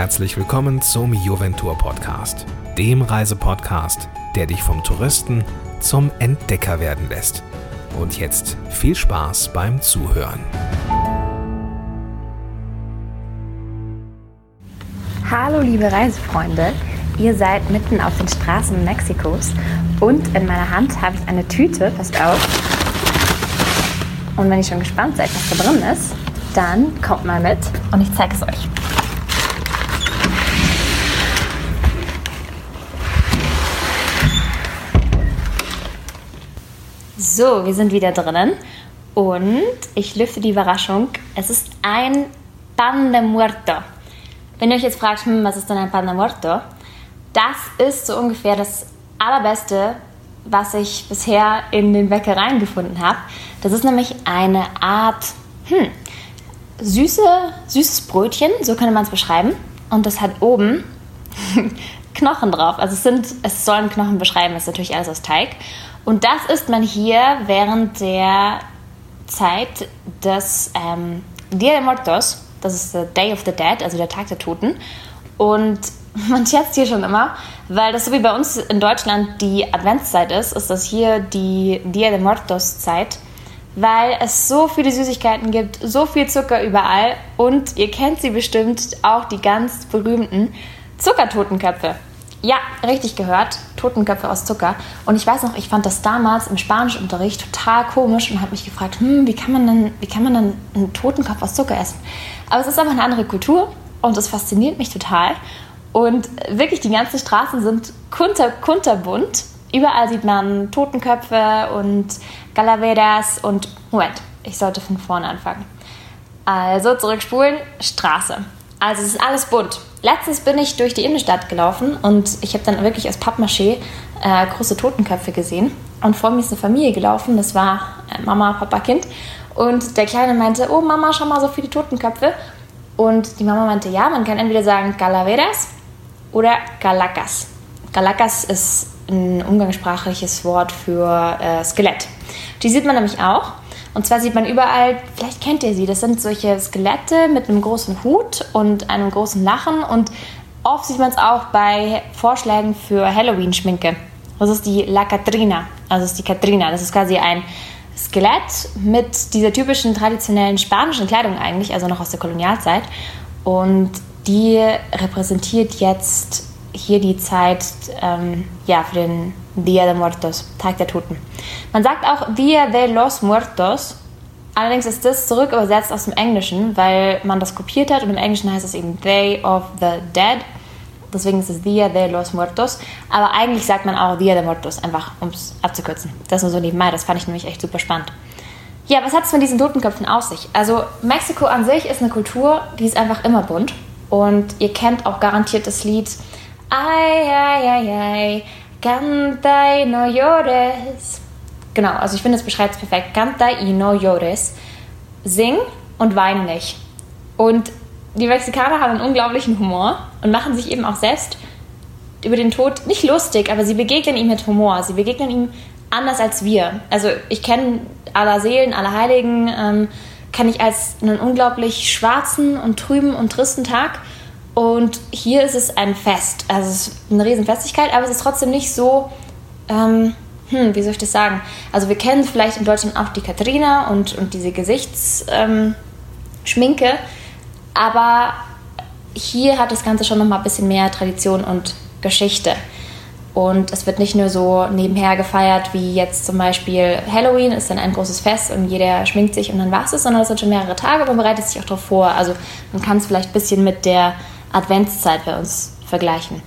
herzlich willkommen zum Juventur Podcast, dem Reisepodcast, der dich vom Touristen zum Entdecker werden lässt. Und jetzt viel Spaß beim Zuhören. Hallo liebe Reisefreunde, ihr seid mitten auf den Straßen Mexikos und in meiner Hand habe ich eine Tüte, passt auf. Und wenn ihr schon gespannt seid, was da drin ist, dann kommt mal mit und ich zeige es euch. So, wir sind wieder drinnen und ich lüfte die Überraschung. Es ist ein Pan de Muerto. Wenn ihr euch jetzt fragt, hm, was ist denn ein Pan de Muerto? Das ist so ungefähr das allerbeste, was ich bisher in den Bäckereien gefunden habe. Das ist nämlich eine Art hm, süße, süßes Brötchen, so könnte man es beschreiben. Und das hat oben Knochen drauf. Also es, sind, es sollen Knochen beschreiben, das ist natürlich alles aus Teig. Und das isst man hier während der Zeit des ähm, Dia de Muertos, das ist der Day of the Dead, also der Tag der Toten. Und man scherzt hier schon immer, weil das so wie bei uns in Deutschland die Adventszeit ist, ist das hier die Dia de Muertos Zeit, weil es so viele Süßigkeiten gibt, so viel Zucker überall und ihr kennt sie bestimmt auch die ganz berühmten Zuckertotenköpfe. Ja, richtig gehört. Totenköpfe aus Zucker. Und ich weiß noch, ich fand das damals im Spanischunterricht total komisch und habe mich gefragt, hm, wie kann man denn, wie kann man denn einen Totenkopf aus Zucker essen? Aber es ist einfach eine andere Kultur und es fasziniert mich total. Und wirklich, die ganzen Straßen sind kunter, kunterbunt. Überall sieht man Totenköpfe und Calaveras und Moment, ich sollte von vorne anfangen. Also zurückspulen, Straße. Also es ist alles bunt. Letztens bin ich durch die Innenstadt gelaufen und ich habe dann wirklich aus Pappmaché äh, große Totenköpfe gesehen. Und vor mir ist eine Familie gelaufen, das war äh, Mama, Papa, Kind. Und der Kleine meinte, oh Mama, schau mal so viele Totenköpfe. Und die Mama meinte, ja, man kann entweder sagen Calaveras oder Galacas. Galacas ist ein umgangssprachliches Wort für äh, Skelett. Die sieht man nämlich auch. Und zwar sieht man überall, vielleicht kennt ihr sie, das sind solche Skelette mit einem großen Hut und einem großen Lachen. Und oft sieht man es auch bei Vorschlägen für Halloween-Schminke. Das ist die La Catrina, also ist die Katrina. Das ist quasi ein Skelett mit dieser typischen traditionellen spanischen Kleidung eigentlich, also noch aus der Kolonialzeit. Und die repräsentiert jetzt hier die Zeit ähm, ja, für den Dia de Muertos, Tag der Toten. Man sagt auch Dia de los Muertos. Allerdings ist das zurück übersetzt aus dem Englischen, weil man das kopiert hat und im Englischen heißt es eben Day of the Dead. Deswegen ist es Dia de los Muertos. Aber eigentlich sagt man auch Dia de Muertos, einfach um es abzukürzen. Das nur so nebenbei, das fand ich nämlich echt super spannend. Ja, was hat es mit diesen Totenköpfen auf sich? Also Mexiko an sich ist eine Kultur, die ist einfach immer bunt. Und ihr kennt auch garantiert das Lied Ay, ay, ay, ay, canta y no llores. Genau, also ich finde, es beschreibt es perfekt. Canta y no llores. Sing und weine nicht. Und die Mexikaner haben einen unglaublichen Humor und machen sich eben auch selbst über den Tod nicht lustig, aber sie begegnen ihm mit Humor. Sie begegnen ihm anders als wir. Also ich kenne aller Seelen, aller Heiligen, ähm, kenne ich als einen unglaublich schwarzen und trüben und tristen Tag. Und hier ist es ein Fest. Also es ist eine Riesenfestigkeit, aber es ist trotzdem nicht so, ähm, hm, wie soll ich das sagen? Also wir kennen vielleicht in Deutschland auch die Katharina und, und diese Gesichtsschminke, ähm, aber hier hat das Ganze schon noch mal ein bisschen mehr Tradition und Geschichte. Und es wird nicht nur so nebenher gefeiert, wie jetzt zum Beispiel Halloween ist dann ein großes Fest und jeder schminkt sich und dann war es, sondern es sind schon mehrere Tage, man bereitet sich auch darauf vor. Also man kann es vielleicht ein bisschen mit der Adventszeit bei uns vergleichen.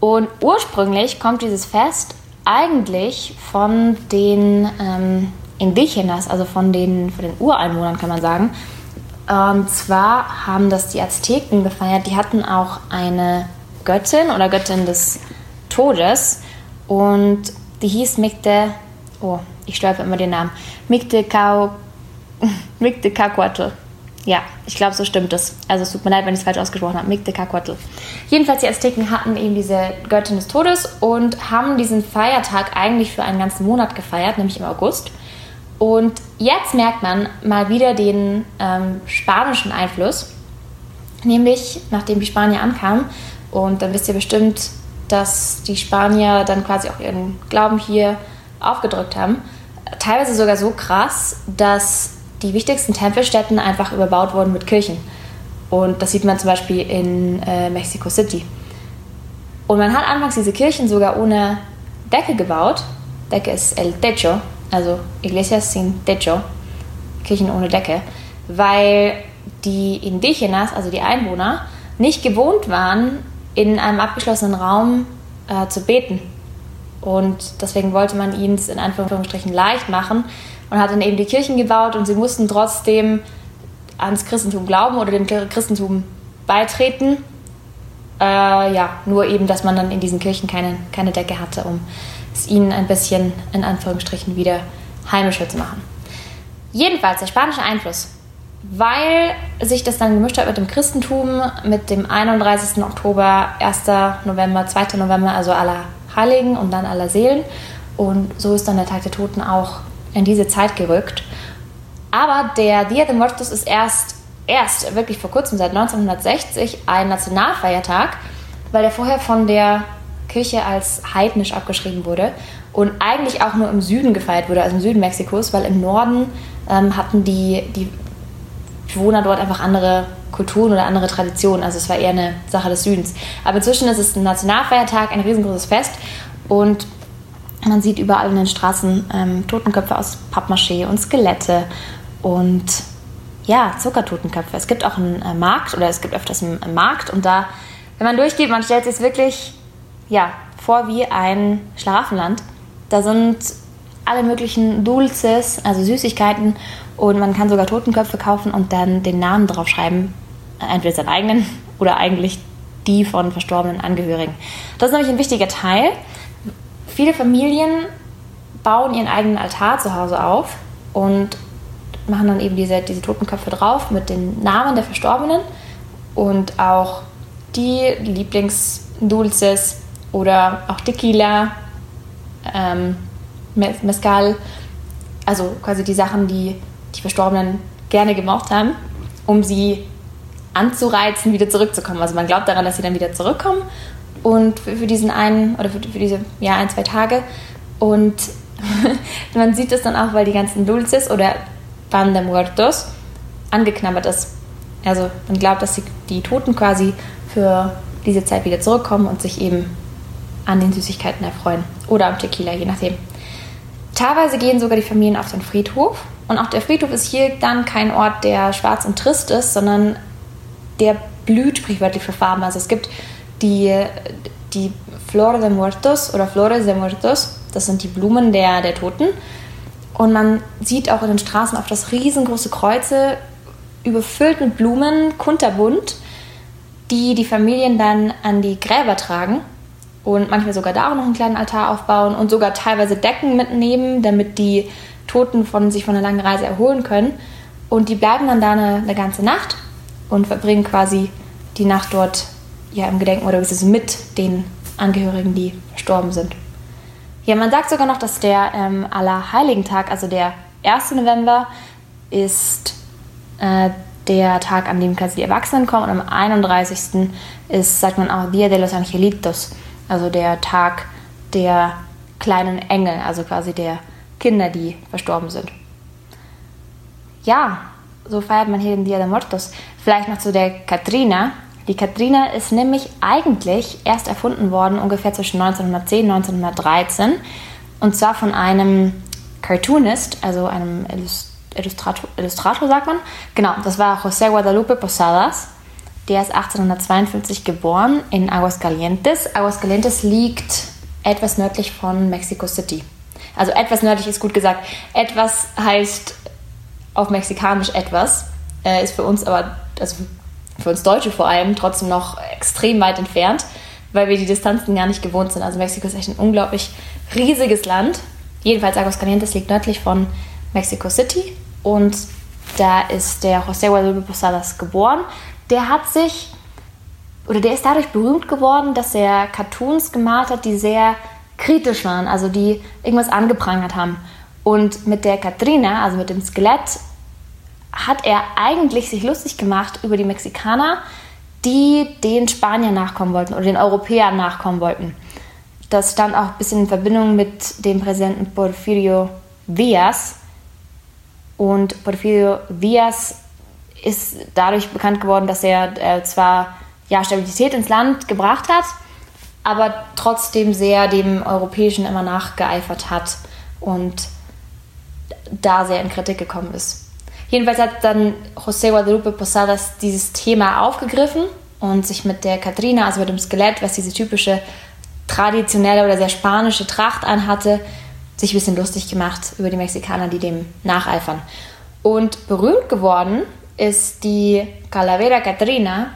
Und ursprünglich kommt dieses Fest eigentlich von den ähm, Indigenas, also von den, von den Ureinwohnern, kann man sagen. Und zwar haben das die Azteken gefeiert. Die hatten auch eine Göttin oder Göttin des Todes und die hieß Micte, oh, ich stolper immer den Namen, Micte Cacuatl. Ja, ich glaube, so stimmt es. Also es tut mir leid, wenn ich es falsch ausgesprochen habe. Mictecacotl. Jedenfalls, die Azteken hatten eben diese Göttin des Todes und haben diesen Feiertag eigentlich für einen ganzen Monat gefeiert, nämlich im August. Und jetzt merkt man mal wieder den ähm, spanischen Einfluss. Nämlich, nachdem die Spanier ankamen, und dann wisst ihr bestimmt, dass die Spanier dann quasi auch ihren Glauben hier aufgedrückt haben. Teilweise sogar so krass, dass die wichtigsten Tempelstätten einfach überbaut wurden mit Kirchen. Und das sieht man zum Beispiel in äh, Mexico City. Und man hat anfangs diese Kirchen sogar ohne Decke gebaut. Decke ist el techo, also Iglesias sin techo, Kirchen ohne Decke, weil die Indigenas, also die Einwohner, nicht gewohnt waren, in einem abgeschlossenen Raum äh, zu beten. Und deswegen wollte man ihnen es in Anführungsstrichen leicht machen und hat dann eben die Kirchen gebaut und sie mussten trotzdem ans Christentum glauben oder dem Christentum beitreten. Äh, ja, nur eben, dass man dann in diesen Kirchen keine, keine Decke hatte, um es ihnen ein bisschen in Anführungsstrichen wieder heimischer zu machen. Jedenfalls der spanische Einfluss weil sich das dann gemischt hat mit dem Christentum, mit dem 31. Oktober, 1. November, 2. November, also aller Heiligen und dann aller Seelen. Und so ist dann der Tag der Toten auch in diese Zeit gerückt. Aber der Dia de Muertos ist erst, erst wirklich vor kurzem, seit 1960, ein Nationalfeiertag, weil er vorher von der Kirche als heidnisch abgeschrieben wurde und eigentlich auch nur im Süden gefeiert wurde, also im Süden Mexikos, weil im Norden ähm, hatten die, die Bewohner dort einfach andere Kulturen oder andere Traditionen. Also es war eher eine Sache des Südens. Aber inzwischen ist es ein Nationalfeiertag, ein riesengroßes Fest und man sieht überall in den Straßen ähm, Totenköpfe aus Pappmaché und Skelette und ja, Zuckertotenköpfe. Es gibt auch einen äh, Markt oder es gibt öfters einen, einen Markt und da, wenn man durchgeht, man stellt sich wirklich ja, vor wie ein Schlaraffenland. Da sind alle möglichen Dulces, also Süßigkeiten und man kann sogar Totenköpfe kaufen und dann den Namen drauf schreiben, entweder seinen eigenen oder eigentlich die von verstorbenen Angehörigen. Das ist nämlich ein wichtiger Teil. Viele Familien bauen ihren eigenen Altar zu Hause auf und machen dann eben diese, diese Totenköpfe drauf mit den Namen der Verstorbenen und auch die Lieblingsdulces oder auch Tequila, ähm, Mezcal, also quasi die Sachen, die die Verstorbenen gerne gemocht haben, um sie anzureizen, wieder zurückzukommen. Also man glaubt daran, dass sie dann wieder zurückkommen und für, diesen einen oder für, für, diese ja, ein, zwei Tage. Und man sieht es dann auch, weil die ganzen Dulces oder Pan de Muertos angeknabbert ist. Also man glaubt, dass die, die Toten quasi für diese Zeit wieder zurückkommen und sich eben an den Süßigkeiten erfreuen. Oder am Tequila, je nachdem. Teilweise gehen sogar die Familien auf den Friedhof und auch der Friedhof ist hier dann kein Ort, der schwarz und trist ist, sondern der blüht sprichwörtlich für Farben. Also es gibt die, die Flore de Muertos oder Flores de Muertos, das sind die Blumen der, der Toten. Und man sieht auch in den Straßen oft das riesengroße Kreuze, überfüllt mit Blumen, kunterbunt, die die Familien dann an die Gräber tragen und manchmal sogar da auch noch einen kleinen Altar aufbauen und sogar teilweise Decken mitnehmen, damit die Toten von, sich von einer langen Reise erholen können. Und die bleiben dann da eine, eine ganze Nacht und verbringen quasi die Nacht dort ja, im Gedenken oder mit den Angehörigen, die verstorben sind. Ja, man sagt sogar noch, dass der ähm, Allerheiligentag, also der 1. November, ist äh, der Tag, an dem quasi die Erwachsenen kommen. Und am 31. ist, sagt man auch, Dia de los Angelitos, also der Tag der kleinen Engel, also quasi der Kinder, die verstorben sind. Ja, so feiert man hier den Dia de Muertos. Vielleicht noch zu der Katrina. Die Katrina ist nämlich eigentlich erst erfunden worden ungefähr zwischen 1910 und 1913 und zwar von einem Cartoonist, also einem Illustrator, Illustrator sagt man. Genau, das war José Guadalupe Posadas. Der ist 1852 geboren in Aguascalientes. Aguascalientes liegt etwas nördlich von Mexico City. Also etwas nördlich ist gut gesagt. Etwas heißt auf Mexikanisch etwas, äh, ist für uns aber, also für uns Deutsche vor allem, trotzdem noch extrem weit entfernt, weil wir die Distanzen gar nicht gewohnt sind. Also Mexiko ist echt ein unglaublich riesiges Land. Jedenfalls Aguascalientes liegt nördlich von Mexico City und da ist der José Guadalupe Posadas geboren. Der hat sich, oder der ist dadurch berühmt geworden, dass er Cartoons gemalt hat, die sehr kritisch waren, also die irgendwas angeprangert haben. Und mit der Katrina, also mit dem Skelett, hat er eigentlich sich lustig gemacht über die Mexikaner, die den Spaniern nachkommen wollten oder den Europäern nachkommen wollten. Das stand auch ein bisschen in Verbindung mit dem Präsidenten Porfirio Diaz. Und Porfirio Diaz ist dadurch bekannt geworden, dass er äh, zwar ja, Stabilität ins Land gebracht hat, aber trotzdem sehr dem Europäischen immer nachgeeifert hat und da sehr in Kritik gekommen ist. Jedenfalls hat dann José Guadalupe Posadas dieses Thema aufgegriffen und sich mit der Katrina, also mit dem Skelett, was diese typische traditionelle oder sehr spanische Tracht anhatte, sich ein bisschen lustig gemacht über die Mexikaner, die dem nacheifern. Und berühmt geworden ist die Calavera Catrina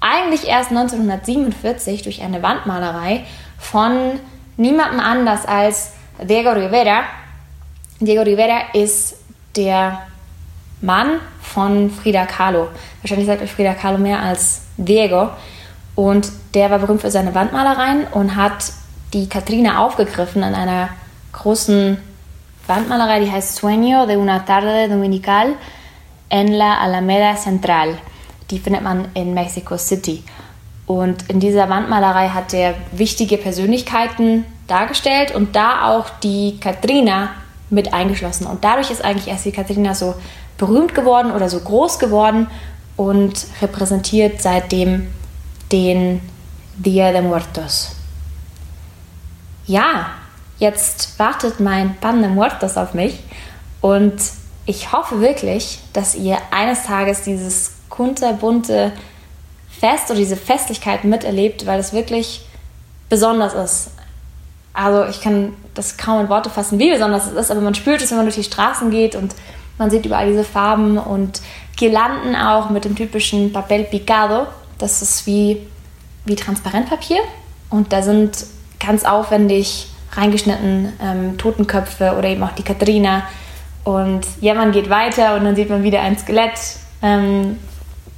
eigentlich erst 1947 durch eine Wandmalerei von niemandem anders als Diego Rivera. Diego Rivera ist der Mann von Frida Kahlo. Wahrscheinlich sagt euch Frida Kahlo mehr als Diego. Und der war berühmt für seine Wandmalereien und hat die Katrina aufgegriffen in einer großen Wandmalerei, die heißt Sueño de una tarde dominical en la Alameda Central. Die findet man in Mexico City. Und in dieser Wandmalerei hat er wichtige Persönlichkeiten dargestellt und da auch die Katrina mit eingeschlossen. Und dadurch ist eigentlich erst die Katrina so berühmt geworden oder so groß geworden und repräsentiert seitdem den Dia de Muertos. Ja, jetzt wartet mein Pan de Muertos auf mich und ich hoffe wirklich, dass ihr eines Tages dieses kunterbunte Fest oder diese Festlichkeit miterlebt, weil es wirklich besonders ist. Also ich kann das kaum in Worte fassen, wie besonders es ist, aber man spürt es, wenn man durch die Straßen geht und man sieht überall diese Farben und Girlanden auch mit dem typischen Papel Picado. Das ist wie, wie Transparentpapier und da sind ganz aufwendig reingeschnitten ähm, Totenköpfe oder eben auch die Katrina. Und ja, man geht weiter und dann sieht man wieder ein Skelett, ähm,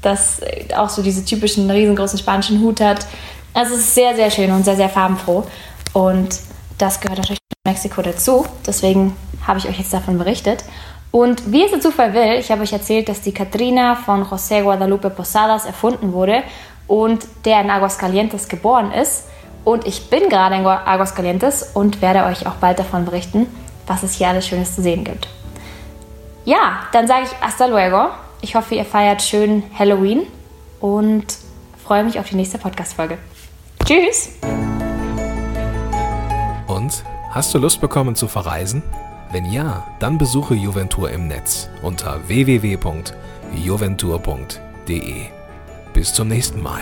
das auch so diese typischen riesengroßen spanischen Hut hat. Also es ist sehr, sehr schön und sehr, sehr farbenfroh. Und das gehört natürlich Mexiko dazu. Deswegen habe ich euch jetzt davon berichtet. Und wie es der Zufall will, ich habe euch erzählt, dass die Katrina von José Guadalupe Posadas erfunden wurde und der in Aguascalientes geboren ist. Und ich bin gerade in Aguascalientes und werde euch auch bald davon berichten, was es hier alles Schönes zu sehen gibt. Ja, dann sage ich hasta luego. Ich hoffe, ihr feiert schön Halloween und freue mich auf die nächste Podcast-Folge. Tschüss! Und hast du Lust bekommen zu verreisen? Wenn ja, dann besuche Juventur im Netz unter www.juventur.de. Bis zum nächsten Mal.